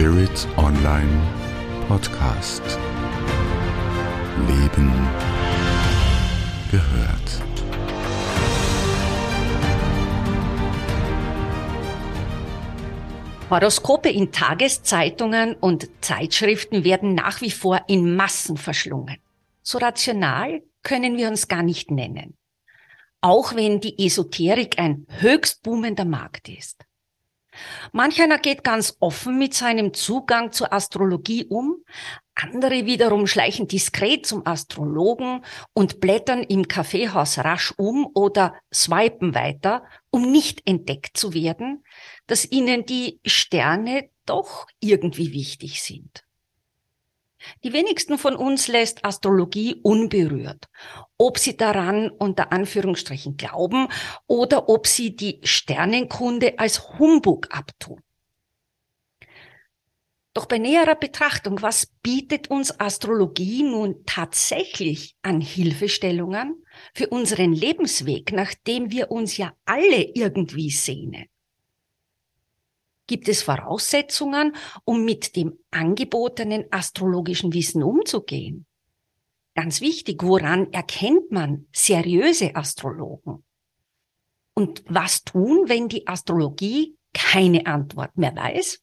Spirit Online Podcast. Leben gehört. Horoskope in Tageszeitungen und Zeitschriften werden nach wie vor in Massen verschlungen. So rational können wir uns gar nicht nennen. Auch wenn die Esoterik ein höchst boomender Markt ist. Manch einer geht ganz offen mit seinem Zugang zur Astrologie um, andere wiederum schleichen diskret zum Astrologen und blättern im Kaffeehaus rasch um oder swipen weiter, um nicht entdeckt zu werden, dass ihnen die Sterne doch irgendwie wichtig sind. Die wenigsten von uns lässt Astrologie unberührt. Ob sie daran unter Anführungsstrichen glauben oder ob sie die Sternenkunde als Humbug abtun. Doch bei näherer Betrachtung, was bietet uns Astrologie nun tatsächlich an Hilfestellungen für unseren Lebensweg, nach dem wir uns ja alle irgendwie sehnen? Gibt es Voraussetzungen, um mit dem angebotenen astrologischen Wissen umzugehen? Ganz wichtig, woran erkennt man seriöse Astrologen? Und was tun, wenn die Astrologie keine Antwort mehr weiß?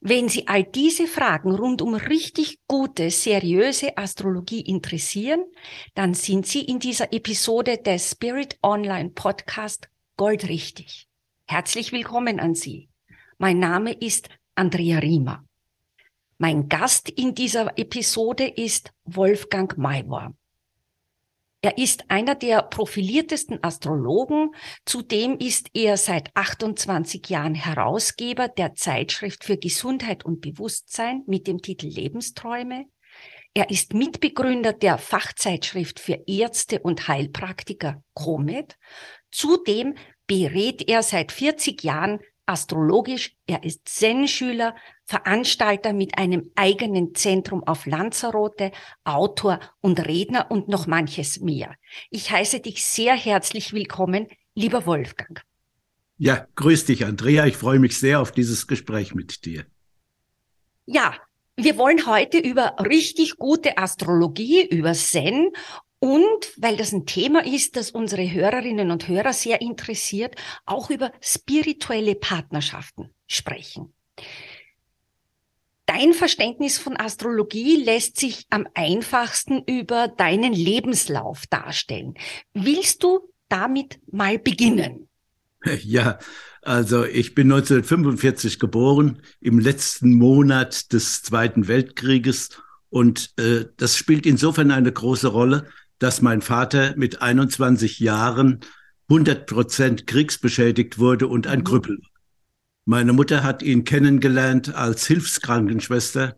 Wenn Sie all diese Fragen rund um richtig gute, seriöse Astrologie interessieren, dann sind Sie in dieser Episode des Spirit Online Podcast goldrichtig. Herzlich willkommen an Sie. Mein Name ist Andrea Riemer. Mein Gast in dieser Episode ist Wolfgang Maywar. Er ist einer der profiliertesten Astrologen. Zudem ist er seit 28 Jahren Herausgeber der Zeitschrift für Gesundheit und Bewusstsein mit dem Titel Lebensträume. Er ist Mitbegründer der Fachzeitschrift für Ärzte und Heilpraktiker Comet. Zudem berät er seit 40 Jahren astrologisch. Er ist Zen-Schüler, Veranstalter mit einem eigenen Zentrum auf Lanzarote, Autor und Redner und noch manches mehr. Ich heiße dich sehr herzlich willkommen, lieber Wolfgang. Ja, grüß dich, Andrea. Ich freue mich sehr auf dieses Gespräch mit dir. Ja, wir wollen heute über richtig gute Astrologie, über Zen und weil das ein Thema ist, das unsere Hörerinnen und Hörer sehr interessiert, auch über spirituelle Partnerschaften sprechen. Dein Verständnis von Astrologie lässt sich am einfachsten über deinen Lebenslauf darstellen. Willst du damit mal beginnen? Ja, also ich bin 1945 geboren, im letzten Monat des Zweiten Weltkrieges. Und äh, das spielt insofern eine große Rolle, dass mein Vater mit 21 Jahren 100 Prozent kriegsbeschädigt wurde und ein mhm. Krüppel. Meine Mutter hat ihn kennengelernt als Hilfskrankenschwester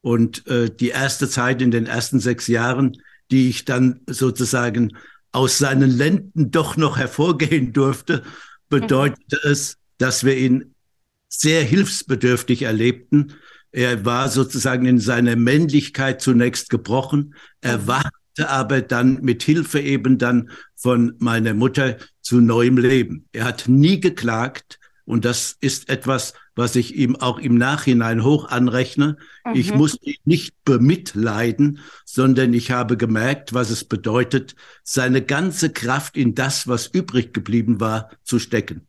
und äh, die erste Zeit in den ersten sechs Jahren, die ich dann sozusagen aus seinen Lenden doch noch hervorgehen durfte, bedeutete mhm. es, dass wir ihn sehr hilfsbedürftig erlebten. Er war sozusagen in seiner Männlichkeit zunächst gebrochen. Er mhm. War aber dann mit Hilfe eben dann von meiner Mutter zu neuem Leben. Er hat nie geklagt und das ist etwas, was ich ihm auch im Nachhinein hoch anrechne. Mhm. Ich musste ihn nicht bemitleiden, sondern ich habe gemerkt, was es bedeutet, seine ganze Kraft in das, was übrig geblieben war, zu stecken.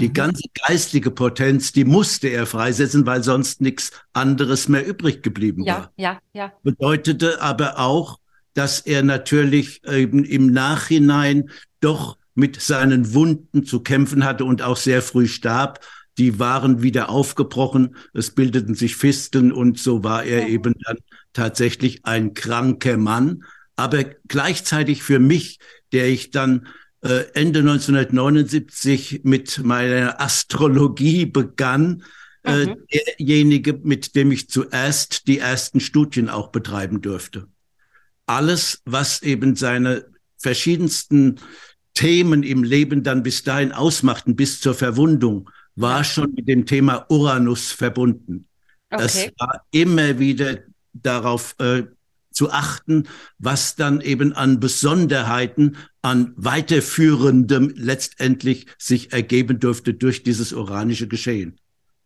Die mhm. ganze geistige Potenz, die musste er freisetzen, weil sonst nichts anderes mehr übrig geblieben ja, war. Ja, ja. Bedeutete aber auch, dass er natürlich eben im Nachhinein doch mit seinen Wunden zu kämpfen hatte und auch sehr früh starb. Die waren wieder aufgebrochen, es bildeten sich Fisteln und so war er eben dann tatsächlich ein kranker Mann. Aber gleichzeitig für mich, der ich dann äh, Ende 1979 mit meiner Astrologie begann, äh, mhm. derjenige, mit dem ich zuerst die ersten Studien auch betreiben durfte alles, was eben seine verschiedensten Themen im Leben dann bis dahin ausmachten, bis zur Verwundung, war schon mit dem Thema Uranus verbunden. Okay. Es war immer wieder darauf äh, zu achten, was dann eben an Besonderheiten, an weiterführendem letztendlich sich ergeben dürfte durch dieses uranische Geschehen.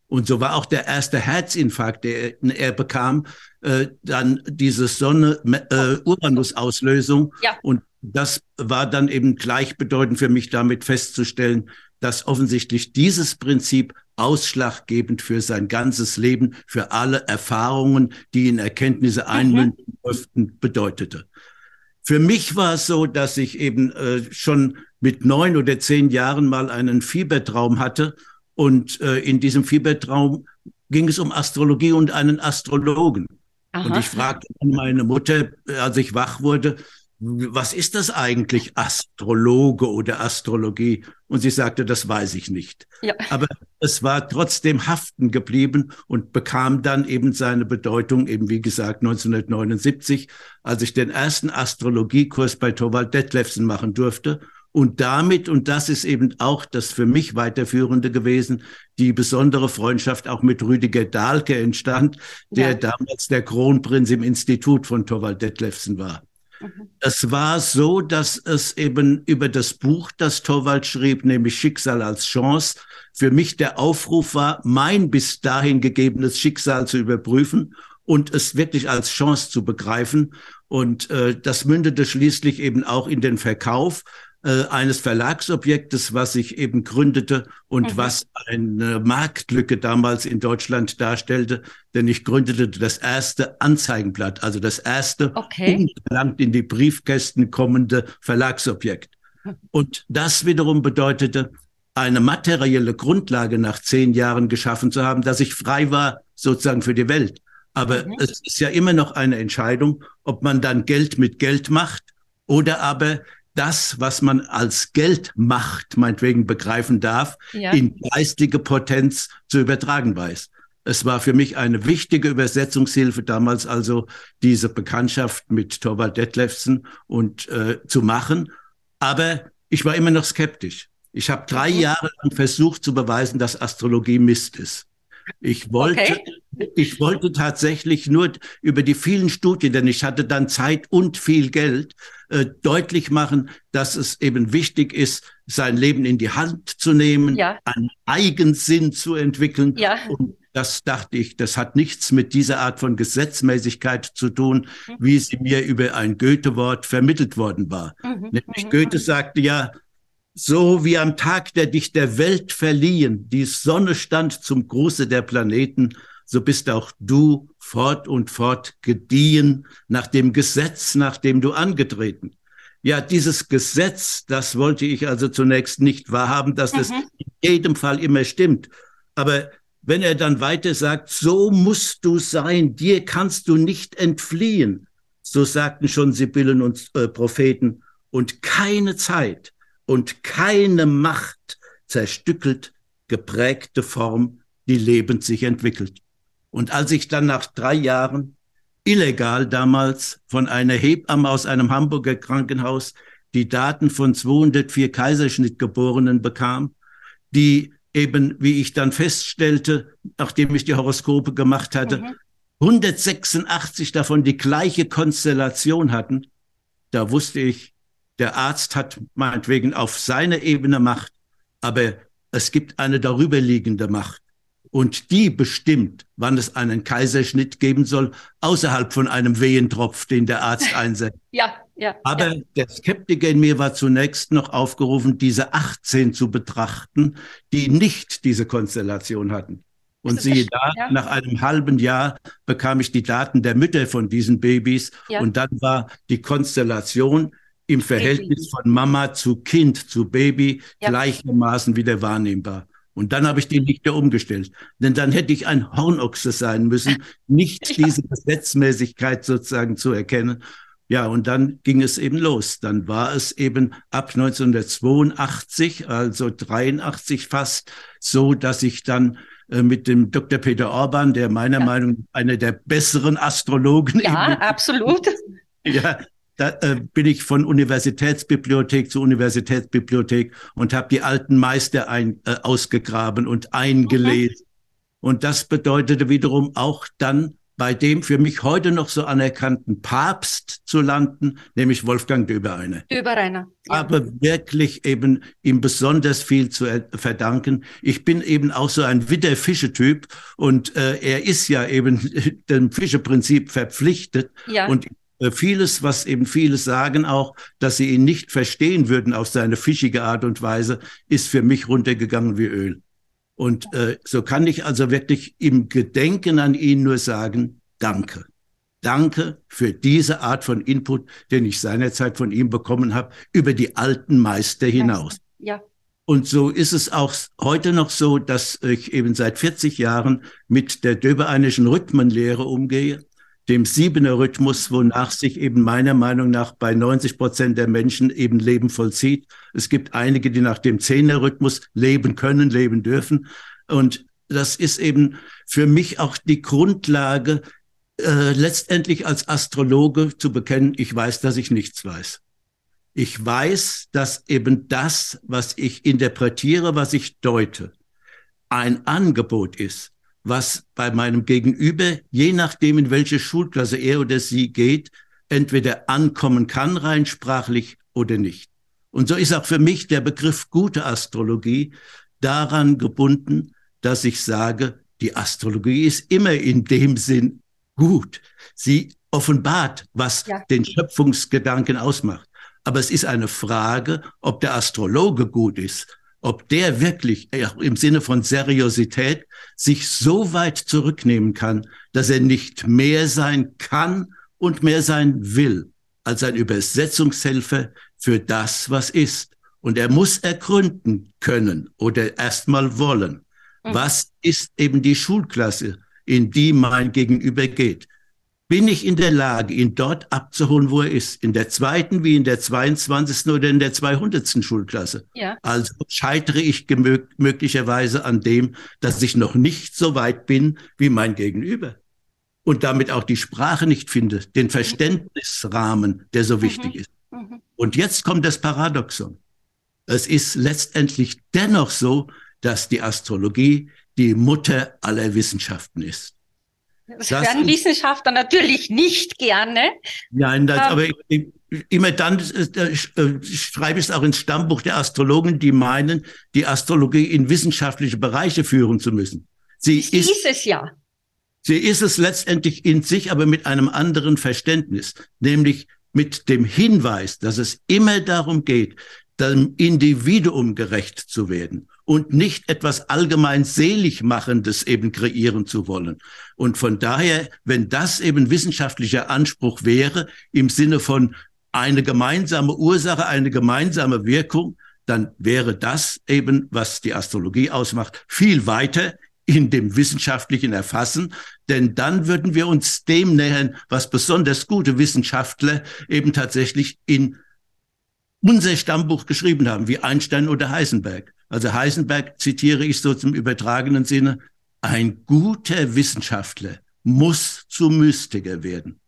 Und so war auch der erste Herzinfarkt, der er bekam, äh, dann diese Sonne-Uranus-Auslösung. Äh, ja. Und das war dann eben gleichbedeutend für mich damit festzustellen, dass offensichtlich dieses Prinzip ausschlaggebend für sein ganzes Leben, für alle Erfahrungen, die in Erkenntnisse mhm. einmünden durften, bedeutete. Für mich war es so, dass ich eben äh, schon mit neun oder zehn Jahren mal einen Fiebertraum hatte und äh, in diesem Fiebertraum ging es um Astrologie und einen Astrologen. Aha. Und ich fragte meine Mutter, als ich wach wurde, was ist das eigentlich, Astrologe oder Astrologie? Und sie sagte, das weiß ich nicht. Ja. Aber es war trotzdem haften geblieben und bekam dann eben seine Bedeutung, eben wie gesagt 1979, als ich den ersten Astrologiekurs bei Thorwald Detlefsen machen durfte. Und damit, und das ist eben auch das für mich weiterführende gewesen, die besondere Freundschaft auch mit Rüdiger Dahlke entstand, der ja. damals der Kronprinz im Institut von Thorwald Detlefsen war. Mhm. Es war so, dass es eben über das Buch, das Torwald schrieb, nämlich Schicksal als Chance, für mich der Aufruf war, mein bis dahin gegebenes Schicksal zu überprüfen und es wirklich als Chance zu begreifen. Und äh, das mündete schließlich eben auch in den Verkauf äh, eines Verlagsobjektes, was sich eben gründete und mhm. was eine Marktlücke damals in Deutschland darstellte. Denn ich gründete das erste Anzeigenblatt, also das erste okay. unverlangt in die Briefkästen kommende Verlagsobjekt. Und das wiederum bedeutete, eine materielle Grundlage nach zehn Jahren geschaffen zu haben, dass ich frei war sozusagen für die Welt. Aber mhm. es ist ja immer noch eine Entscheidung, ob man dann Geld mit Geld macht oder aber das, was man als Geldmacht meinetwegen begreifen darf, ja. in geistige Potenz zu übertragen weiß. Es war für mich eine wichtige Übersetzungshilfe damals also diese Bekanntschaft mit Torvald Detlefsen und äh, zu machen. Aber ich war immer noch skeptisch. Ich habe drei mhm. Jahre lang versucht zu beweisen, dass Astrologie Mist ist. Ich wollte, okay. ich wollte tatsächlich nur über die vielen Studien, denn ich hatte dann Zeit und viel Geld, äh, deutlich machen, dass es eben wichtig ist, sein Leben in die Hand zu nehmen, ja. einen Eigensinn zu entwickeln. Ja. Und das dachte ich, das hat nichts mit dieser Art von Gesetzmäßigkeit zu tun, mhm. wie sie mir über ein Goethe-Wort vermittelt worden war. Mhm. Nämlich mhm. Goethe sagte ja, so wie am Tag, der dich der Welt verliehen, die Sonne stand zum Gruße der Planeten, so bist auch du fort und fort gediehen nach dem Gesetz, nach dem du angetreten. Ja, dieses Gesetz, das wollte ich also zunächst nicht wahrhaben, dass mhm. das in jedem Fall immer stimmt. Aber wenn er dann weiter sagt, so musst du sein, dir kannst du nicht entfliehen, so sagten schon Sibyllen und äh, Propheten, und keine Zeit, und keine Macht zerstückelt geprägte Form, die lebend sich entwickelt. Und als ich dann nach drei Jahren illegal damals von einer Hebamme aus einem Hamburger Krankenhaus die Daten von 204 Kaiserschnittgeborenen bekam, die eben, wie ich dann feststellte, nachdem ich die Horoskope gemacht hatte, mhm. 186 davon die gleiche Konstellation hatten, da wusste ich, der Arzt hat meinetwegen auf seine Ebene Macht, aber es gibt eine darüberliegende Macht. Und die bestimmt, wann es einen Kaiserschnitt geben soll, außerhalb von einem Wehentropf, den der Arzt einsetzt. Ja, ja. Aber ja. der Skeptiker in mir war zunächst noch aufgerufen, diese 18 zu betrachten, die nicht diese Konstellation hatten. Und siehe da, ja. nach einem halben Jahr bekam ich die Daten der Mütter von diesen Babys. Ja. Und dann war die Konstellation im Verhältnis von Mama zu Kind, zu Baby ja. gleichermaßen wieder wahrnehmbar. Und dann habe ich die Lichter umgestellt. Denn dann hätte ich ein Hornochse sein müssen, nicht ja. diese Gesetzmäßigkeit sozusagen zu erkennen. Ja, und dann ging es eben los. Dann war es eben ab 1982, also 83 fast, so, dass ich dann äh, mit dem Dr. Peter Orban, der meiner ja. Meinung nach einer der besseren Astrologen. Ja, absolut. Ja, da äh, bin ich von Universitätsbibliothek zu Universitätsbibliothek und habe die alten Meister ein, äh, ausgegraben und eingelesen. Okay. Und das bedeutete wiederum auch dann bei dem für mich heute noch so anerkannten Papst zu landen, nämlich Wolfgang Döbereiner. Döbereiner. Ja. Aber wirklich eben ihm besonders viel zu verdanken. Ich bin eben auch so ein Witter-Fische-Typ und äh, er ist ja eben dem Fischeprinzip verpflichtet. Ja. Und äh, vieles, was eben viele sagen auch, dass sie ihn nicht verstehen würden auf seine fischige Art und Weise, ist für mich runtergegangen wie Öl. Und äh, so kann ich also wirklich im Gedenken an ihn nur sagen, danke. Danke für diese Art von Input, den ich seinerzeit von ihm bekommen habe, über die alten Meister hinaus. Ja. Und so ist es auch heute noch so, dass ich eben seit 40 Jahren mit der Döbereinischen Rhythmenlehre umgehe dem Siebener Rhythmus, wonach sich eben meiner Meinung nach bei 90 Prozent der Menschen eben Leben vollzieht. Es gibt einige, die nach dem Zehner Rhythmus leben können, leben dürfen. Und das ist eben für mich auch die Grundlage, äh, letztendlich als Astrologe zu bekennen, ich weiß, dass ich nichts weiß. Ich weiß, dass eben das, was ich interpretiere, was ich deute, ein Angebot ist, was bei meinem Gegenüber, je nachdem, in welche Schulklasse er oder sie geht, entweder ankommen kann, rein sprachlich oder nicht. Und so ist auch für mich der Begriff gute Astrologie daran gebunden, dass ich sage, die Astrologie ist immer in dem Sinn gut. Sie offenbart, was ja. den Schöpfungsgedanken ausmacht. Aber es ist eine Frage, ob der Astrologe gut ist ob der wirklich auch im Sinne von Seriosität sich so weit zurücknehmen kann, dass er nicht mehr sein kann und mehr sein will als ein Übersetzungshelfer für das, was ist. Und er muss ergründen können oder erstmal wollen, mhm. was ist eben die Schulklasse, in die mein Gegenüber geht bin ich in der Lage, ihn dort abzuholen, wo er ist. In der zweiten wie in der 22. oder in der 200. Schulklasse. Ja. Also scheitere ich möglicherweise an dem, dass ich noch nicht so weit bin wie mein Gegenüber. Und damit auch die Sprache nicht finde, den Verständnisrahmen, der so wichtig mhm. ist. Mhm. Und jetzt kommt das Paradoxon. Es ist letztendlich dennoch so, dass die Astrologie die Mutter aller Wissenschaften ist. Das, das hören Wissenschaftler natürlich nicht gerne. Nein, das, ähm, aber immer dann äh, schreibe ich es auch ins Stammbuch der Astrologen, die meinen, die Astrologie in wissenschaftliche Bereiche führen zu müssen. Sie, Sie ist, ist es ja. Sie ist es letztendlich in sich, aber mit einem anderen Verständnis, nämlich mit dem Hinweis, dass es immer darum geht, dem Individuum gerecht zu werden und nicht etwas allgemein selig machendes eben kreieren zu wollen. Und von daher, wenn das eben wissenschaftlicher Anspruch wäre, im Sinne von eine gemeinsame Ursache, eine gemeinsame Wirkung, dann wäre das eben, was die Astrologie ausmacht, viel weiter in dem wissenschaftlichen Erfassen, denn dann würden wir uns dem nähern, was besonders gute Wissenschaftler eben tatsächlich in unser Stammbuch geschrieben haben, wie Einstein oder Heisenberg. Also Heisenberg zitiere ich so zum übertragenen Sinne, ein guter Wissenschaftler muss zu Mystiker werden.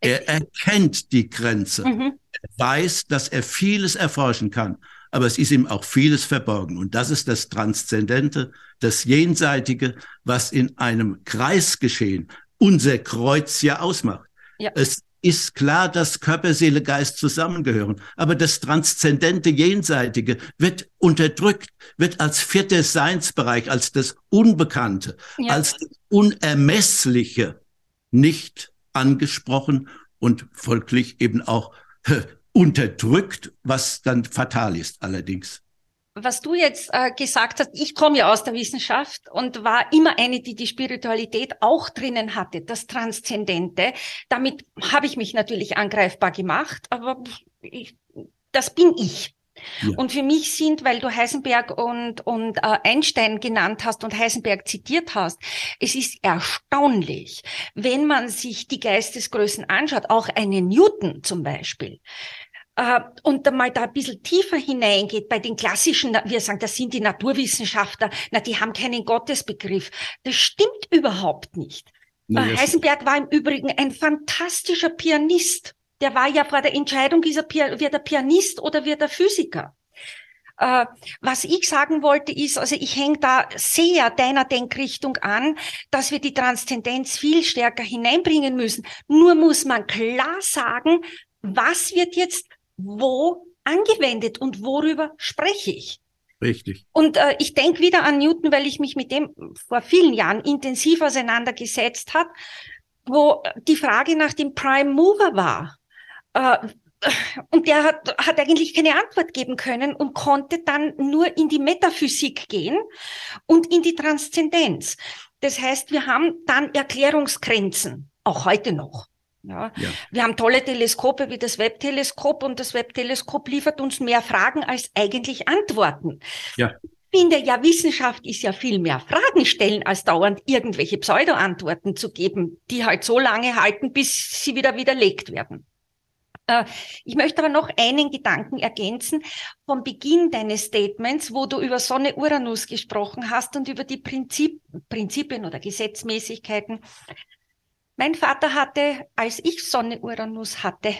Er erkennt die Grenze. Mhm. Er weiß, dass er vieles erforschen kann, aber es ist ihm auch vieles verborgen. Und das ist das Transzendente, das Jenseitige, was in einem Kreisgeschehen unser Kreuz ja ausmacht. Ja. Es ist klar, dass Körper, Seele, Geist zusammengehören. Aber das transzendente Jenseitige wird unterdrückt, wird als vierter Seinsbereich, als das Unbekannte, ja. als das Unermessliche nicht angesprochen und folglich eben auch unterdrückt, was dann fatal ist allerdings was du jetzt äh, gesagt hast, ich komme ja aus der Wissenschaft und war immer eine, die die Spiritualität auch drinnen hatte, das Transzendente. Damit habe ich mich natürlich angreifbar gemacht, aber ich, das bin ich. Ja. Und für mich sind, weil du Heisenberg und, und äh, Einstein genannt hast und Heisenberg zitiert hast, es ist erstaunlich, wenn man sich die Geistesgrößen anschaut, auch einen Newton zum Beispiel äh, und mal da ein bisschen tiefer hineingeht bei den klassischen, wir sagen, das sind die Naturwissenschaftler, na, die haben keinen Gottesbegriff. Das stimmt überhaupt nicht. Nee, Heisenberg war im Übrigen ein fantastischer Pianist. Der war ja vor der Entscheidung, ist er, wird er Pianist oder wird er Physiker? Äh, was ich sagen wollte ist, also ich hänge da sehr deiner Denkrichtung an, dass wir die Transzendenz viel stärker hineinbringen müssen. Nur muss man klar sagen, was wird jetzt wo angewendet und worüber spreche ich. Richtig. Und äh, ich denke wieder an Newton, weil ich mich mit dem vor vielen Jahren intensiv auseinandergesetzt habe, wo die Frage nach dem Prime Mover war. Äh, und der hat, hat eigentlich keine Antwort geben können und konnte dann nur in die Metaphysik gehen und in die Transzendenz. Das heißt, wir haben dann Erklärungsgrenzen, auch heute noch. Ja. ja. Wir haben tolle Teleskope wie das Webb-Teleskop und das Webb-Teleskop liefert uns mehr Fragen als eigentlich Antworten. Ja. Ich finde ja, Wissenschaft ist ja viel mehr Fragen stellen, als dauernd irgendwelche Pseudo-Antworten zu geben, die halt so lange halten, bis sie wieder widerlegt werden. Äh, ich möchte aber noch einen Gedanken ergänzen vom Beginn deines Statements, wo du über Sonne Uranus gesprochen hast und über die Prinzip, Prinzipien oder Gesetzmäßigkeiten. Mein Vater hatte, als ich Sonne Uranus hatte,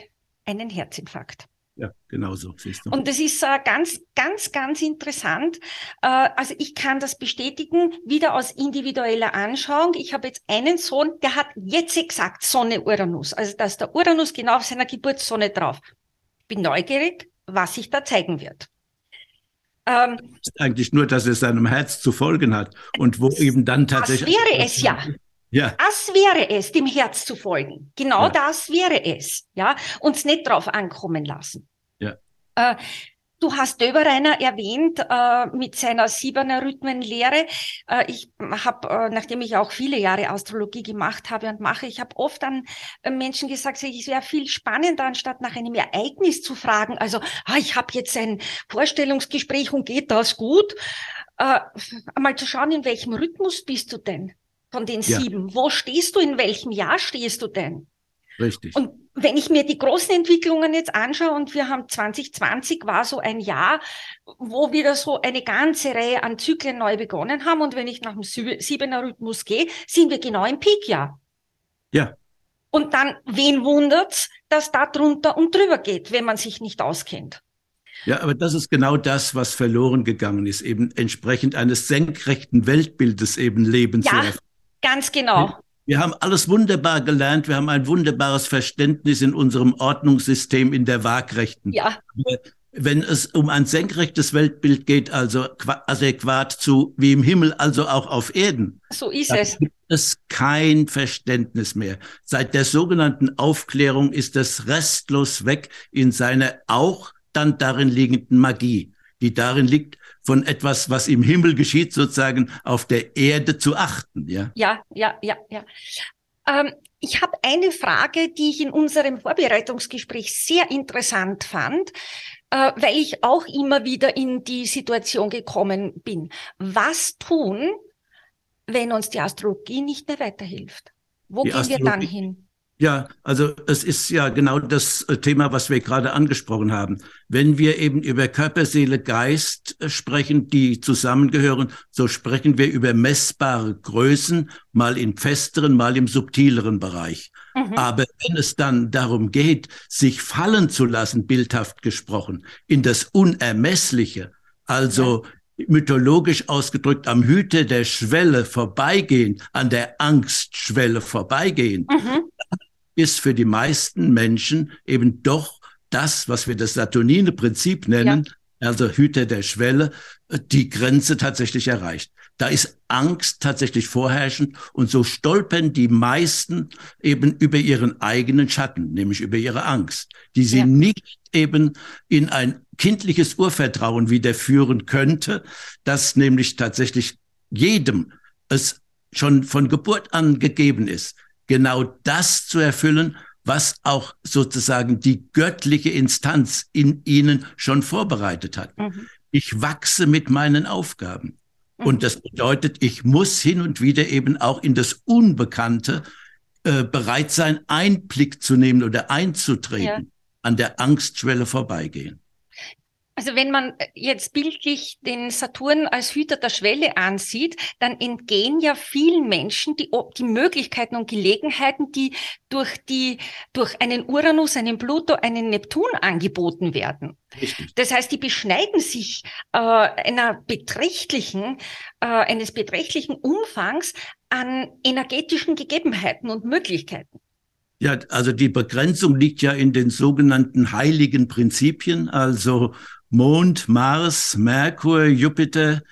einen Herzinfarkt. Ja, genau so. Und das ist äh, ganz, ganz, ganz interessant. Äh, also ich kann das bestätigen, wieder aus individueller Anschauung. Ich habe jetzt einen Sohn, der hat jetzt exakt Sonne Uranus. Also da ist der Uranus genau auf seiner Geburtssonne drauf. Ich bin neugierig, was sich da zeigen wird. Ähm, eigentlich nur, dass es seinem Herz zu folgen hat und wo eben dann tatsächlich. Das wäre es ja. Ja. Das wäre es, dem Herz zu folgen. Genau ja. das wäre es. Ja, uns nicht drauf ankommen lassen. Ja. Äh, Du hast Döbereiner erwähnt äh, mit seiner Siebener Rhythmenlehre. Äh, ich habe, äh, nachdem ich auch viele Jahre Astrologie gemacht habe und mache, ich habe oft an äh, Menschen gesagt, es wäre viel spannender, anstatt nach einem Ereignis zu fragen. Also, ah, ich habe jetzt ein Vorstellungsgespräch und geht das gut? Äh, einmal zu schauen, in welchem Rhythmus bist du denn? Von den ja. sieben. Wo stehst du? In welchem Jahr stehst du denn? Richtig. Und wenn ich mir die großen Entwicklungen jetzt anschaue und wir haben 2020 war so ein Jahr, wo wieder so eine ganze Reihe an Zyklen neu begonnen haben und wenn ich nach dem Siebener Rhythmus gehe, sind wir genau im Peakjahr. Ja. Und dann, wen wundert's, dass da drunter und drüber geht, wenn man sich nicht auskennt? Ja, aber das ist genau das, was verloren gegangen ist, eben entsprechend eines senkrechten Weltbildes eben Leben ja. zu erfahren. Ganz genau. Wir haben alles wunderbar gelernt. Wir haben ein wunderbares Verständnis in unserem Ordnungssystem in der Waagrechten. Ja. Wenn es um ein senkrechtes Weltbild geht, also adäquat zu wie im Himmel, also auch auf Erden. So ist es. Gibt es kein Verständnis mehr. Seit der sogenannten Aufklärung ist es restlos weg in seiner auch dann darin liegenden Magie, die darin liegt, von etwas, was im Himmel geschieht, sozusagen auf der Erde zu achten. Ja, ja, ja, ja. ja. Ähm, ich habe eine Frage, die ich in unserem Vorbereitungsgespräch sehr interessant fand, äh, weil ich auch immer wieder in die Situation gekommen bin. Was tun, wenn uns die Astrologie nicht mehr weiterhilft? Wo die gehen Astrologie wir dann hin? Ja, also es ist ja genau das äh, Thema, was wir gerade angesprochen haben. Wenn wir eben über Körper, Seele, Geist äh, sprechen, die zusammengehören, so sprechen wir über messbare Größen, mal im festeren, mal im subtileren Bereich. Mhm. Aber wenn es dann darum geht, sich fallen zu lassen, bildhaft gesprochen, in das Unermessliche, also ja. mythologisch ausgedrückt am Hüte der Schwelle vorbeigehen, an der Angstschwelle vorbeigehen, mhm ist für die meisten Menschen eben doch das, was wir das Saturnine Prinzip nennen, ja. also Hüter der Schwelle, die Grenze tatsächlich erreicht. Da ist Angst tatsächlich vorherrschend und so stolpern die meisten eben über ihren eigenen Schatten, nämlich über ihre Angst, die sie ja. nicht eben in ein kindliches Urvertrauen wieder führen könnte, das nämlich tatsächlich jedem es schon von Geburt an gegeben ist genau das zu erfüllen, was auch sozusagen die göttliche Instanz in ihnen schon vorbereitet hat. Mhm. Ich wachse mit meinen Aufgaben. Mhm. Und das bedeutet, ich muss hin und wieder eben auch in das Unbekannte äh, bereit sein, Einblick zu nehmen oder einzutreten, ja. an der Angstschwelle vorbeigehen. Also wenn man jetzt bildlich den Saturn als Hüter der Schwelle ansieht, dann entgehen ja vielen Menschen die, die Möglichkeiten und Gelegenheiten, die durch die, durch einen Uranus, einen Pluto, einen Neptun angeboten werden. Richtig. Das heißt, die beschneiden sich äh, einer beträchtlichen, äh, eines beträchtlichen Umfangs an energetischen Gegebenheiten und Möglichkeiten. Ja, also die Begrenzung liegt ja in den sogenannten heiligen Prinzipien, also Mond, Mars, Merkur, Jupiter,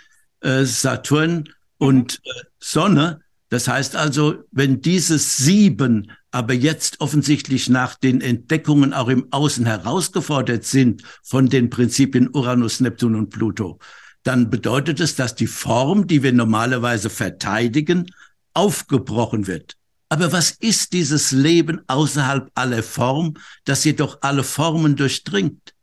äh, Saturn und mhm. äh, Sonne. Das heißt also, wenn diese sieben aber jetzt offensichtlich nach den Entdeckungen auch im Außen herausgefordert sind von den Prinzipien Uranus, Neptun und Pluto, dann bedeutet es, dass die Form, die wir normalerweise verteidigen, aufgebrochen wird. Aber was ist dieses Leben außerhalb aller Form, das jedoch alle Formen durchdringt?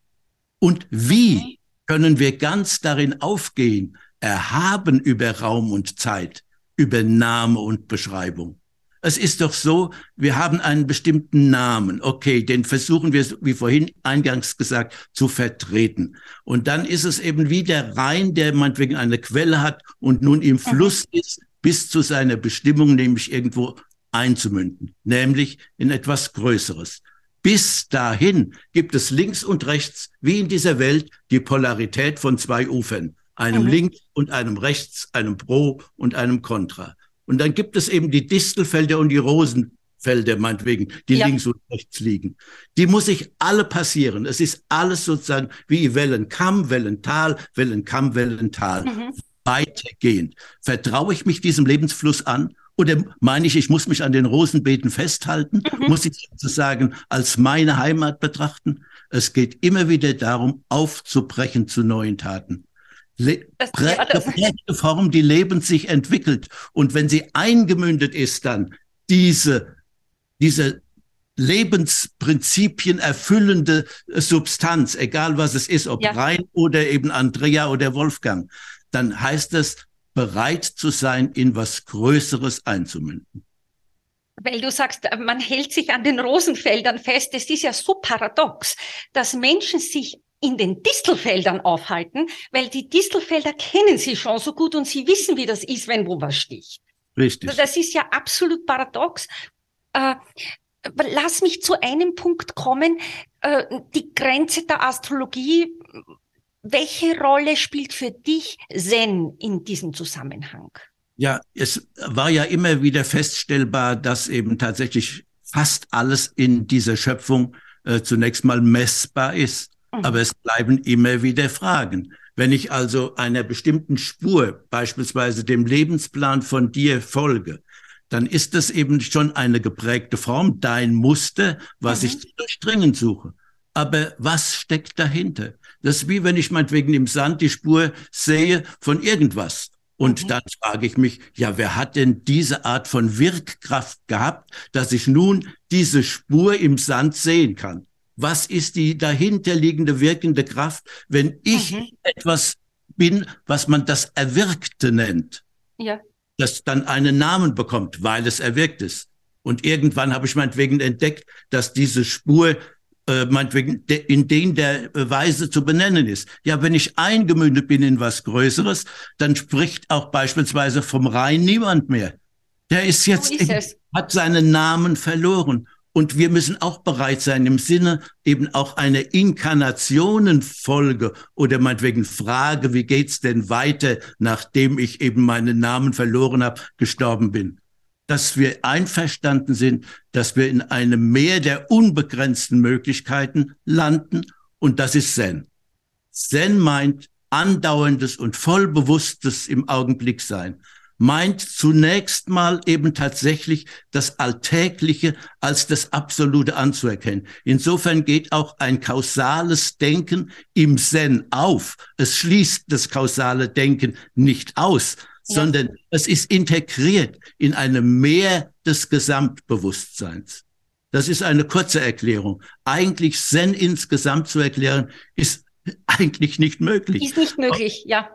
Und wie können wir ganz darin aufgehen, erhaben über Raum und Zeit, über Name und Beschreibung? Es ist doch so, wir haben einen bestimmten Namen. Okay, den versuchen wir, wie vorhin eingangs gesagt, zu vertreten. Und dann ist es eben wie der Rhein, der meinetwegen eine Quelle hat und nun im Fluss ist, bis zu seiner Bestimmung, nämlich irgendwo einzumünden, nämlich in etwas Größeres. Bis dahin gibt es links und rechts, wie in dieser Welt, die Polarität von zwei Ufern. Einem mhm. links und einem rechts, einem Pro und einem Contra. Und dann gibt es eben die Distelfelder und die Rosenfelder, meinetwegen, die ja. links und rechts liegen. Die muss ich alle passieren. Es ist alles sozusagen wie Wellenkamm, Wellental, Wellenkamm, Wellental. Mhm. Weitergehend. Vertraue ich mich diesem Lebensfluss an oder meine ich, ich muss mich an den Rosenbeeten festhalten? Mhm. Muss ich sozusagen als meine Heimat betrachten? Es geht immer wieder darum, aufzubrechen zu neuen Taten. Le geprägte Form, die lebend sich entwickelt. Und wenn sie eingemündet ist, dann diese, diese Lebensprinzipien erfüllende Substanz, egal was es ist, ob ja. Rein oder eben Andrea oder Wolfgang, dann heißt es, bereit zu sein, in was Größeres einzumünden. Weil du sagst, man hält sich an den Rosenfeldern fest. Es ist ja so paradox, dass Menschen sich in den Distelfeldern aufhalten, weil die Distelfelder kennen sie schon so gut und sie wissen, wie das ist, wenn wo was sticht. Richtig. Also das ist ja absolut paradox. Äh, lass mich zu einem Punkt kommen. Äh, die Grenze der Astrologie welche Rolle spielt für dich Zen in diesem Zusammenhang? Ja, es war ja immer wieder feststellbar, dass eben tatsächlich fast alles in dieser Schöpfung äh, zunächst mal messbar ist. Mhm. Aber es bleiben immer wieder Fragen. Wenn ich also einer bestimmten Spur, beispielsweise dem Lebensplan von dir folge, dann ist das eben schon eine geprägte Form, dein Muster, was mhm. ich zu durchdringen suche. Aber was steckt dahinter? Das ist wie wenn ich meinetwegen im Sand die Spur sehe von irgendwas. Und mhm. dann frage ich mich, ja, wer hat denn diese Art von Wirkkraft gehabt, dass ich nun diese Spur im Sand sehen kann? Was ist die dahinterliegende wirkende Kraft, wenn ich mhm. etwas bin, was man das Erwirkte nennt? Ja. Das dann einen Namen bekommt, weil es erwirkt ist. Und irgendwann habe ich meinetwegen entdeckt, dass diese Spur äh, meinetwegen de, in den der Weise zu benennen ist. Ja, wenn ich eingemündet bin in was Größeres, dann spricht auch beispielsweise vom Rhein niemand mehr. Der ist jetzt, so ist hat seinen Namen verloren. Und wir müssen auch bereit sein, im Sinne eben auch einer Inkarnationenfolge oder meinetwegen Frage, wie geht's denn weiter, nachdem ich eben meinen Namen verloren habe, gestorben bin dass wir einverstanden sind, dass wir in einem Meer der unbegrenzten Möglichkeiten landen und das ist Zen. Zen meint andauerndes und vollbewusstes im Augenblick sein, meint zunächst mal eben tatsächlich das Alltägliche als das Absolute anzuerkennen. Insofern geht auch ein kausales Denken im Zen auf. Es schließt das kausale Denken nicht aus, sondern es ist integriert in einem Meer des Gesamtbewusstseins. Das ist eine kurze Erklärung. Eigentlich Zen insgesamt zu erklären, ist eigentlich nicht möglich. Ist nicht möglich, ja.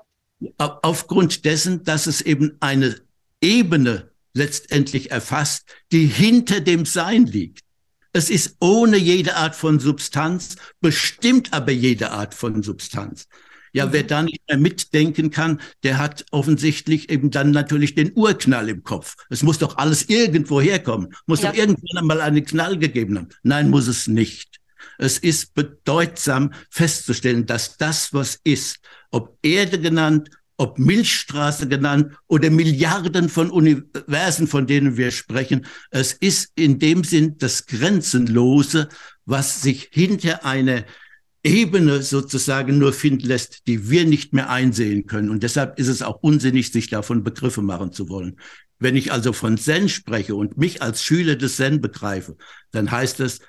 Aufgrund dessen, dass es eben eine Ebene letztendlich erfasst, die hinter dem Sein liegt. Es ist ohne jede Art von Substanz, bestimmt aber jede Art von Substanz. Ja, wer da nicht mehr mitdenken kann, der hat offensichtlich eben dann natürlich den Urknall im Kopf. Es muss doch alles irgendwo herkommen. Muss ja. doch irgendwann einmal einen Knall gegeben haben. Nein, muss es nicht. Es ist bedeutsam festzustellen, dass das, was ist, ob Erde genannt, ob Milchstraße genannt oder Milliarden von Universen, von denen wir sprechen, es ist in dem Sinn das Grenzenlose, was sich hinter eine Ebene sozusagen nur finden lässt, die wir nicht mehr einsehen können. Und deshalb ist es auch unsinnig, sich davon Begriffe machen zu wollen. Wenn ich also von Zen spreche und mich als Schüler des Zen begreife, dann heißt es,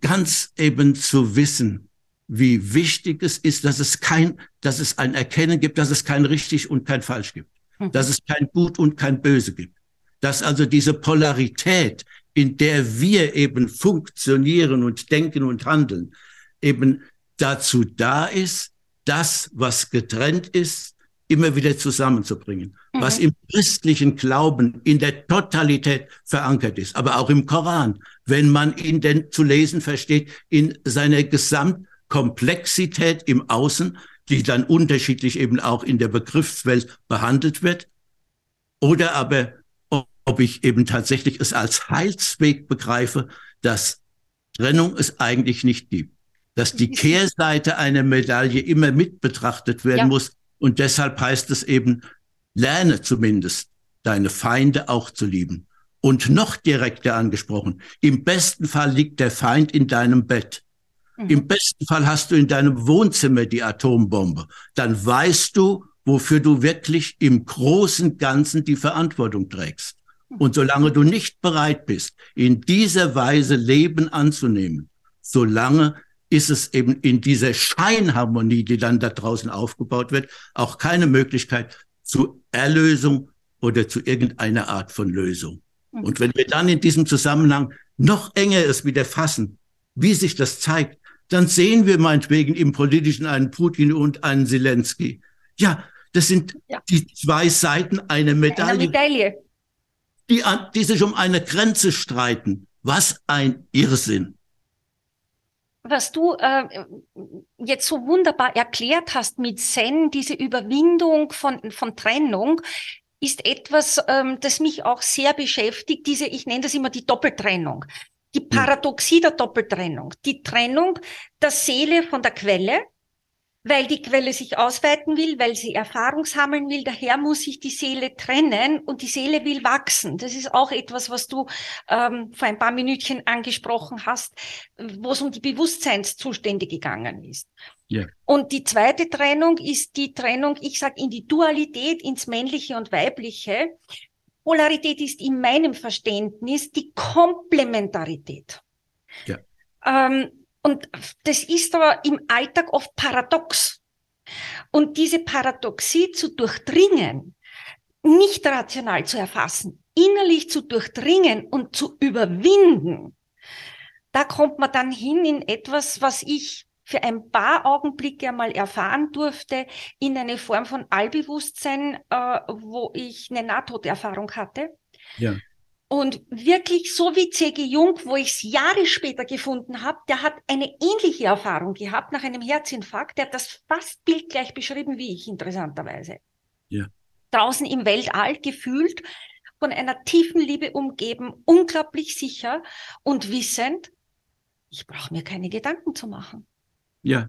ganz eben zu wissen, wie wichtig es ist, dass es kein, dass es ein Erkennen gibt, dass es kein richtig und kein falsch gibt, mhm. dass es kein gut und kein böse gibt, dass also diese Polarität, in der wir eben funktionieren und denken und handeln, eben dazu da ist, das, was getrennt ist, immer wieder zusammenzubringen, mhm. was im christlichen Glauben in der Totalität verankert ist, aber auch im Koran, wenn man ihn denn zu lesen versteht, in seiner Gesamtkomplexität im Außen, die dann unterschiedlich eben auch in der Begriffswelt behandelt wird, oder aber ob ich eben tatsächlich es als Heilsweg begreife, dass Trennung es eigentlich nicht gibt dass die Kehrseite einer Medaille immer mit betrachtet werden ja. muss. Und deshalb heißt es eben, lerne zumindest, deine Feinde auch zu lieben. Und noch direkter angesprochen, im besten Fall liegt der Feind in deinem Bett. Mhm. Im besten Fall hast du in deinem Wohnzimmer die Atombombe. Dann weißt du, wofür du wirklich im großen Ganzen die Verantwortung trägst. Mhm. Und solange du nicht bereit bist, in dieser Weise Leben anzunehmen, solange ist es eben in dieser Scheinharmonie, die dann da draußen aufgebaut wird, auch keine Möglichkeit zu Erlösung oder zu irgendeiner Art von Lösung. Mhm. Und wenn wir dann in diesem Zusammenhang noch enger es wieder fassen, wie sich das zeigt, dann sehen wir meinetwegen im Politischen einen Putin und einen Zelensky. Ja, das sind ja. die zwei Seiten einer Medaille, eine Medaille. Die, die sich um eine Grenze streiten. Was ein Irrsinn was du äh, jetzt so wunderbar erklärt hast mit Zen, diese Überwindung von, von Trennung, ist etwas, ähm, das mich auch sehr beschäftigt, diese, ich nenne das immer die Doppeltrennung. Die Paradoxie der Doppeltrennung. Die Trennung der Seele von der Quelle, weil die Quelle sich ausweiten will, weil sie Erfahrung sammeln will. Daher muss sich die Seele trennen und die Seele will wachsen. Das ist auch etwas, was du ähm, vor ein paar Minütchen angesprochen hast, wo es um die Bewusstseinszustände gegangen ist. Yeah. Und die zweite Trennung ist die Trennung, ich sage, in die Dualität, ins Männliche und Weibliche. Polarität ist in meinem Verständnis die Komplementarität. Ja. Ähm, und das ist aber im Alltag oft paradox. Und diese Paradoxie zu durchdringen, nicht rational zu erfassen, innerlich zu durchdringen und zu überwinden, da kommt man dann hin in etwas, was ich für ein paar Augenblicke einmal erfahren durfte, in eine Form von Allbewusstsein, äh, wo ich eine Nahtoderfahrung hatte. Ja. Und wirklich so wie C.G. Jung, wo ich es Jahre später gefunden habe, der hat eine ähnliche Erfahrung gehabt nach einem Herzinfarkt. Der hat das fast bildgleich beschrieben wie ich, interessanterweise. Ja. Draußen im Weltall gefühlt, von einer tiefen Liebe umgeben, unglaublich sicher und wissend, ich brauche mir keine Gedanken zu machen. Ja,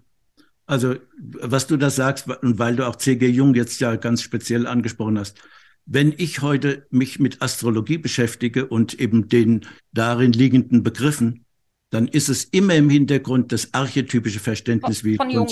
also was du da sagst, und weil du auch C.G. Jung jetzt ja ganz speziell angesprochen hast, wenn ich heute mich mit Astrologie beschäftige und eben den darin liegenden Begriffen, dann ist es immer im Hintergrund das archetypische Verständnis von, wie von Jung.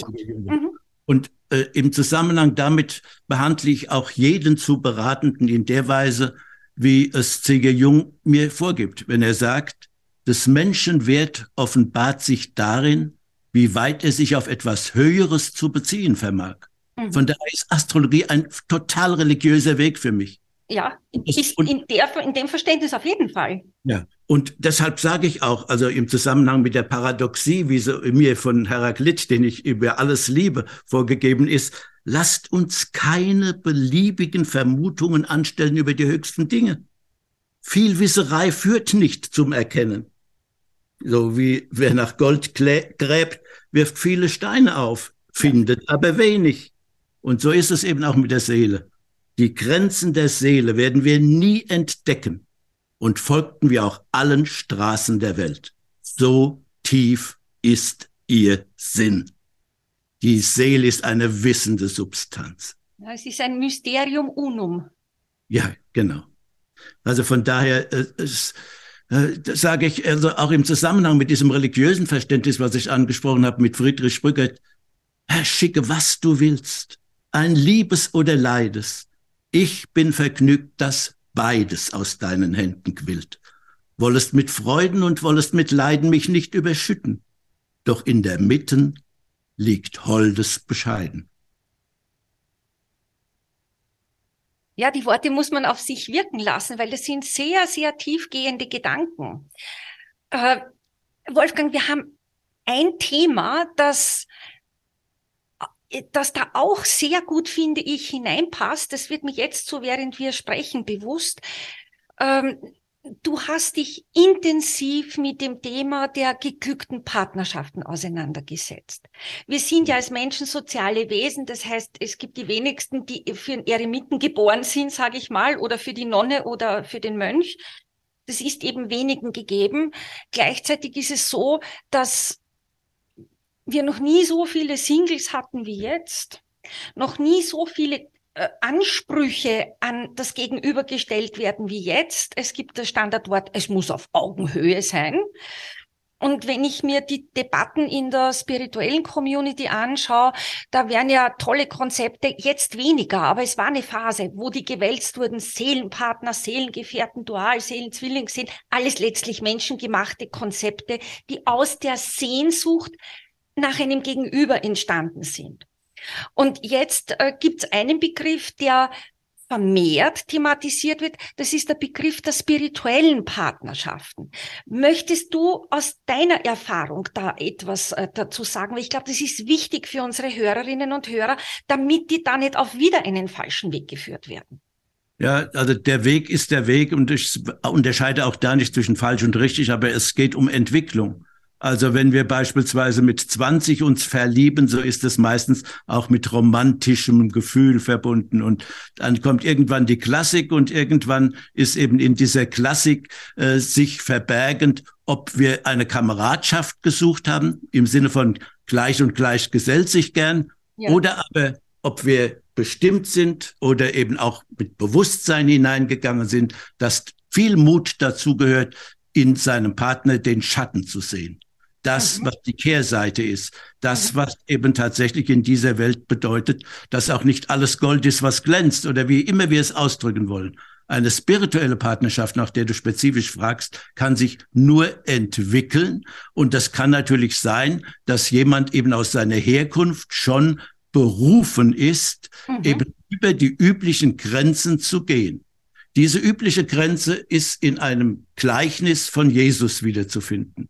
Mhm. Und äh, im Zusammenhang damit behandle ich auch jeden zu Beratenden in der Weise, wie es C.G. Jung mir vorgibt, wenn er sagt, des Menschen Wert offenbart sich darin, wie weit er sich auf etwas Höheres zu beziehen vermag. Mhm. Von daher ist Astrologie ein total religiöser Weg für mich. Ja, ist in, der, in dem Verständnis auf jeden Fall. Ja, und deshalb sage ich auch, also im Zusammenhang mit der Paradoxie, wie sie mir von Heraklit, den ich über alles liebe, vorgegeben ist, lasst uns keine beliebigen Vermutungen anstellen über die höchsten Dinge. Viel Wisserei führt nicht zum Erkennen. So wie wer nach Gold gräbt, wirft viele Steine auf, findet aber wenig. Und so ist es eben auch mit der Seele. Die Grenzen der Seele werden wir nie entdecken und folgten wir auch allen Straßen der Welt. So tief ist ihr Sinn. Die Seele ist eine wissende Substanz. Ja, es ist ein Mysterium unum. Ja, genau. Also von daher äh, äh, sage ich also auch im Zusammenhang mit diesem religiösen Verständnis, was ich angesprochen habe mit Friedrich Sprügger, Herr, schicke, was du willst, ein Liebes oder Leides. Ich bin vergnügt, dass beides aus deinen Händen quillt. Wollest mit Freuden und wollest mit Leiden mich nicht überschütten. Doch in der Mitten liegt Holdes bescheiden. Ja, die Worte muss man auf sich wirken lassen, weil das sind sehr, sehr tiefgehende Gedanken. Äh, Wolfgang, wir haben ein Thema, das, das da auch sehr gut, finde ich, hineinpasst. Das wird mir jetzt so, während wir sprechen, bewusst. Ähm, Du hast dich intensiv mit dem Thema der geglückten Partnerschaften auseinandergesetzt. Wir sind ja als Menschen soziale Wesen, das heißt, es gibt die wenigsten, die für einen Eremiten geboren sind, sage ich mal, oder für die Nonne oder für den Mönch. Das ist eben wenigen gegeben. Gleichzeitig ist es so, dass wir noch nie so viele Singles hatten wie jetzt, noch nie so viele äh, Ansprüche an das Gegenüber gestellt werden wie jetzt. Es gibt das Standardwort, es muss auf Augenhöhe sein. Und wenn ich mir die Debatten in der spirituellen Community anschaue, da wären ja tolle Konzepte, jetzt weniger, aber es war eine Phase, wo die gewälzt wurden, Seelenpartner, Seelengefährten, Dual, Seelenzwilling sind alles letztlich menschengemachte Konzepte, die aus der Sehnsucht nach einem Gegenüber entstanden sind. Und jetzt äh, gibt es einen Begriff, der vermehrt thematisiert wird, das ist der Begriff der spirituellen Partnerschaften. Möchtest du aus deiner Erfahrung da etwas äh, dazu sagen? Weil ich glaube, das ist wichtig für unsere Hörerinnen und Hörer, damit die da nicht auf wieder einen falschen Weg geführt werden. Ja, also der Weg ist der Weg und ich unterscheide auch da nicht zwischen falsch und richtig, aber es geht um Entwicklung. Also wenn wir beispielsweise mit 20 uns verlieben, so ist es meistens auch mit romantischem Gefühl verbunden. Und dann kommt irgendwann die Klassik und irgendwann ist eben in dieser Klassik äh, sich verbergend, ob wir eine Kameradschaft gesucht haben, im Sinne von gleich und gleich gesellt sich gern, ja. oder aber ob wir bestimmt sind oder eben auch mit Bewusstsein hineingegangen sind, dass viel Mut dazu gehört, in seinem Partner den Schatten zu sehen das, mhm. was die Kehrseite ist, das, mhm. was eben tatsächlich in dieser Welt bedeutet, dass auch nicht alles Gold ist, was glänzt oder wie immer wir es ausdrücken wollen. Eine spirituelle Partnerschaft, nach der du spezifisch fragst, kann sich nur entwickeln. Und das kann natürlich sein, dass jemand eben aus seiner Herkunft schon berufen ist, mhm. eben über die üblichen Grenzen zu gehen. Diese übliche Grenze ist in einem Gleichnis von Jesus wiederzufinden.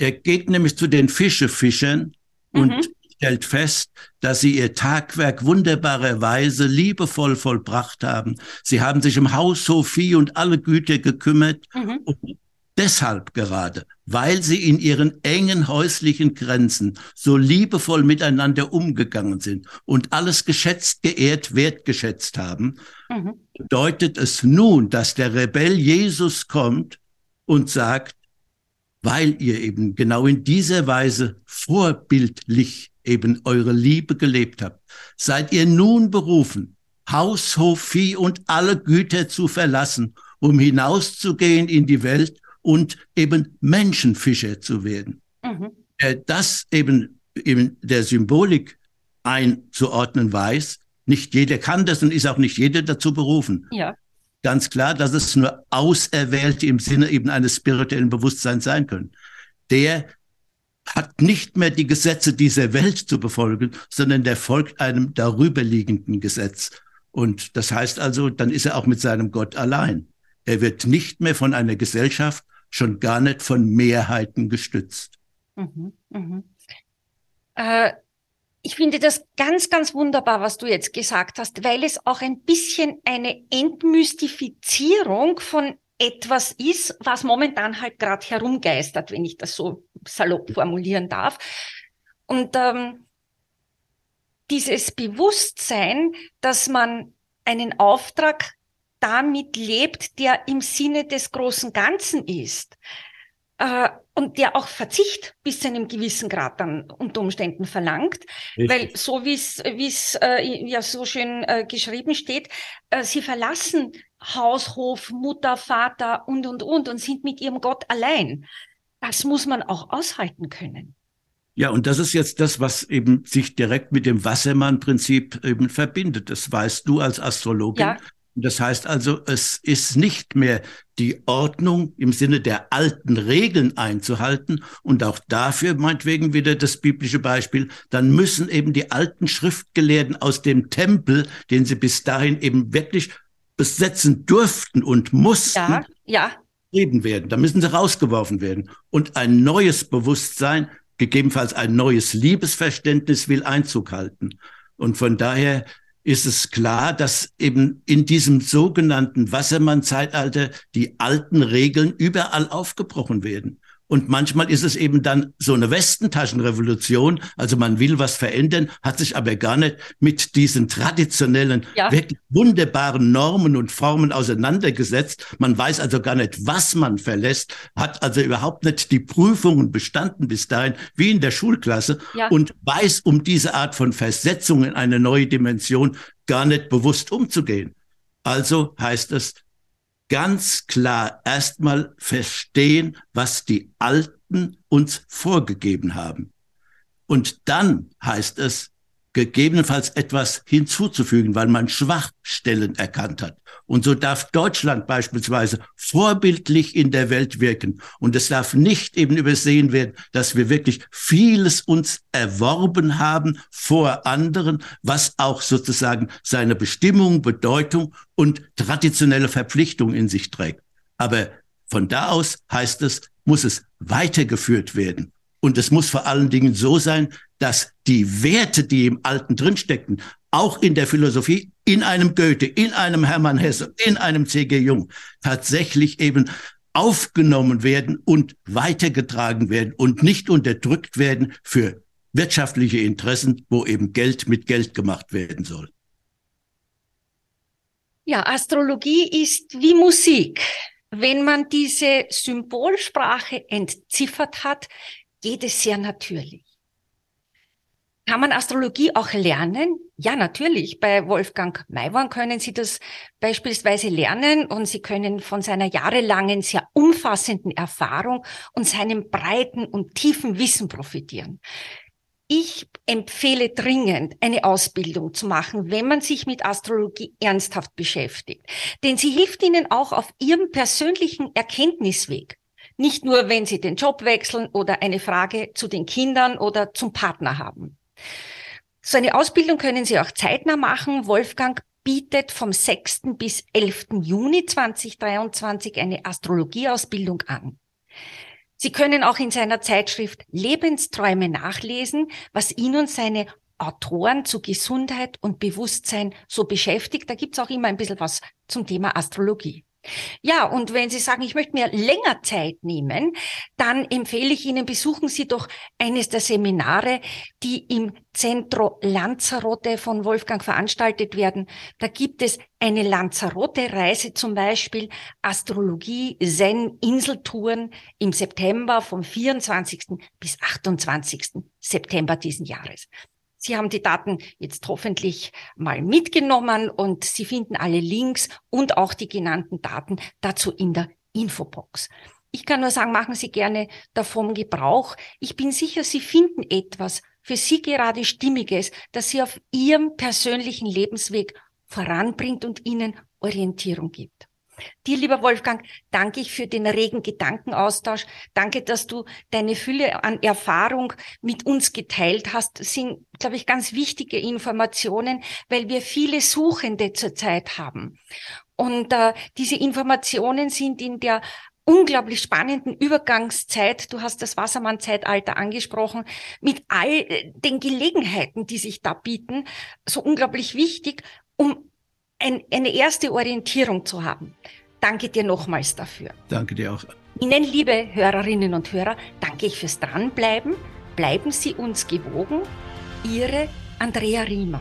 Er geht nämlich zu den Fischefischern mhm. und stellt fest, dass sie ihr Tagwerk wunderbarerweise liebevoll vollbracht haben. Sie haben sich um Haus, Sophie und alle Güter gekümmert mhm. und deshalb gerade, weil sie in ihren engen häuslichen Grenzen so liebevoll miteinander umgegangen sind und alles geschätzt, geehrt, wertgeschätzt haben, mhm. bedeutet es nun, dass der Rebell Jesus kommt und sagt, weil ihr eben genau in dieser Weise vorbildlich eben eure Liebe gelebt habt, seid ihr nun berufen, Haus, Hof, Vieh und alle Güter zu verlassen, um hinauszugehen in die Welt und eben Menschenfischer zu werden. Mhm. Das eben in der Symbolik einzuordnen weiß, nicht jeder kann das und ist auch nicht jeder dazu berufen. Ja ganz klar, dass es nur Auserwählte im Sinne eben eines spirituellen Bewusstseins sein können. Der hat nicht mehr die Gesetze dieser Welt zu befolgen, sondern der folgt einem darüberliegenden Gesetz. Und das heißt also, dann ist er auch mit seinem Gott allein. Er wird nicht mehr von einer Gesellschaft, schon gar nicht von Mehrheiten gestützt. Mhm, mh. äh, ich finde das ganz, ganz wunderbar, was du jetzt gesagt hast, weil es auch ein bisschen eine Entmystifizierung von etwas ist, was momentan halt gerade herumgeistert, wenn ich das so salopp formulieren darf. Und ähm, dieses Bewusstsein, dass man einen Auftrag damit lebt, der im Sinne des großen Ganzen ist äh, und der auch Verzicht bis zu einem gewissen Grad dann unter Umständen verlangt, Richtig. weil so wie es wie es äh, ja so schön äh, geschrieben steht, äh, sie verlassen Haus, Hof, Mutter, Vater und und und und sind mit ihrem Gott allein. Das muss man auch aushalten können. Ja, und das ist jetzt das, was eben sich direkt mit dem Wassermann-Prinzip eben verbindet. Das weißt du als Astrologin. Ja. Das heißt also, es ist nicht mehr die Ordnung im Sinne der alten Regeln einzuhalten und auch dafür meinetwegen wieder das biblische Beispiel, dann müssen eben die alten Schriftgelehrten aus dem Tempel, den sie bis dahin eben wirklich besetzen durften und mussten, ja, ja. Werden. Da müssen sie rausgeworfen werden. Und ein neues Bewusstsein, gegebenenfalls ein neues Liebesverständnis will Einzug halten. Und von daher ist es klar, dass eben in diesem sogenannten Wassermann-Zeitalter die alten Regeln überall aufgebrochen werden. Und manchmal ist es eben dann so eine Westentaschenrevolution. Also man will was verändern, hat sich aber gar nicht mit diesen traditionellen, ja. wirklich wunderbaren Normen und Formen auseinandergesetzt. Man weiß also gar nicht, was man verlässt, hat also überhaupt nicht die Prüfungen bestanden bis dahin, wie in der Schulklasse ja. und weiß um diese Art von Versetzung in eine neue Dimension gar nicht bewusst umzugehen. Also heißt es, ganz klar erstmal verstehen, was die Alten uns vorgegeben haben. Und dann heißt es, gegebenenfalls etwas hinzuzufügen, weil man Schwachstellen erkannt hat. Und so darf Deutschland beispielsweise vorbildlich in der Welt wirken. Und es darf nicht eben übersehen werden, dass wir wirklich vieles uns erworben haben vor anderen, was auch sozusagen seine Bestimmung, Bedeutung und traditionelle Verpflichtung in sich trägt. Aber von da aus heißt es, muss es weitergeführt werden. Und es muss vor allen Dingen so sein, dass die Werte, die im Alten drinstecken, auch in der Philosophie, in einem Goethe, in einem Hermann Hesse, in einem C.G. Jung, tatsächlich eben aufgenommen werden und weitergetragen werden und nicht unterdrückt werden für wirtschaftliche Interessen, wo eben Geld mit Geld gemacht werden soll. Ja, Astrologie ist wie Musik. Wenn man diese Symbolsprache entziffert hat, geht es sehr natürlich. Kann man Astrologie auch lernen? Ja, natürlich. Bei Wolfgang Maiwan können Sie das beispielsweise lernen und Sie können von seiner jahrelangen, sehr umfassenden Erfahrung und seinem breiten und tiefen Wissen profitieren. Ich empfehle dringend, eine Ausbildung zu machen, wenn man sich mit Astrologie ernsthaft beschäftigt. Denn sie hilft Ihnen auch auf Ihrem persönlichen Erkenntnisweg. Nicht nur, wenn Sie den Job wechseln oder eine Frage zu den Kindern oder zum Partner haben. So eine Ausbildung können Sie auch zeitnah machen. Wolfgang bietet vom 6. bis 11. Juni 2023 eine Astrologieausbildung an. Sie können auch in seiner Zeitschrift Lebensträume nachlesen, was ihn und seine Autoren zu Gesundheit und Bewusstsein so beschäftigt. Da gibt's auch immer ein bisschen was zum Thema Astrologie. Ja, und wenn Sie sagen, ich möchte mir länger Zeit nehmen, dann empfehle ich Ihnen, besuchen Sie doch eines der Seminare, die im Centro Lanzarote von Wolfgang veranstaltet werden. Da gibt es eine Lanzarote-Reise zum Beispiel, Astrologie, Zen, Inseltouren im September vom 24. bis 28. September diesen Jahres. Sie haben die Daten jetzt hoffentlich mal mitgenommen und Sie finden alle Links und auch die genannten Daten dazu in der Infobox. Ich kann nur sagen, machen Sie gerne davon Gebrauch. Ich bin sicher, Sie finden etwas für Sie gerade Stimmiges, das Sie auf Ihrem persönlichen Lebensweg voranbringt und Ihnen Orientierung gibt. Dir, lieber Wolfgang, danke ich für den regen Gedankenaustausch. Danke, dass du deine Fülle an Erfahrung mit uns geteilt hast. Das sind, glaube ich, ganz wichtige Informationen, weil wir viele Suchende zurzeit haben. Und äh, diese Informationen sind in der unglaublich spannenden Übergangszeit, du hast das Wassermann-Zeitalter angesprochen, mit all äh, den Gelegenheiten, die sich da bieten, so unglaublich wichtig, um ein, eine erste Orientierung zu haben. Danke dir nochmals dafür. Danke dir auch. Ihnen, liebe Hörerinnen und Hörer, danke ich fürs Dranbleiben. Bleiben Sie uns gewogen. Ihre Andrea Riemer.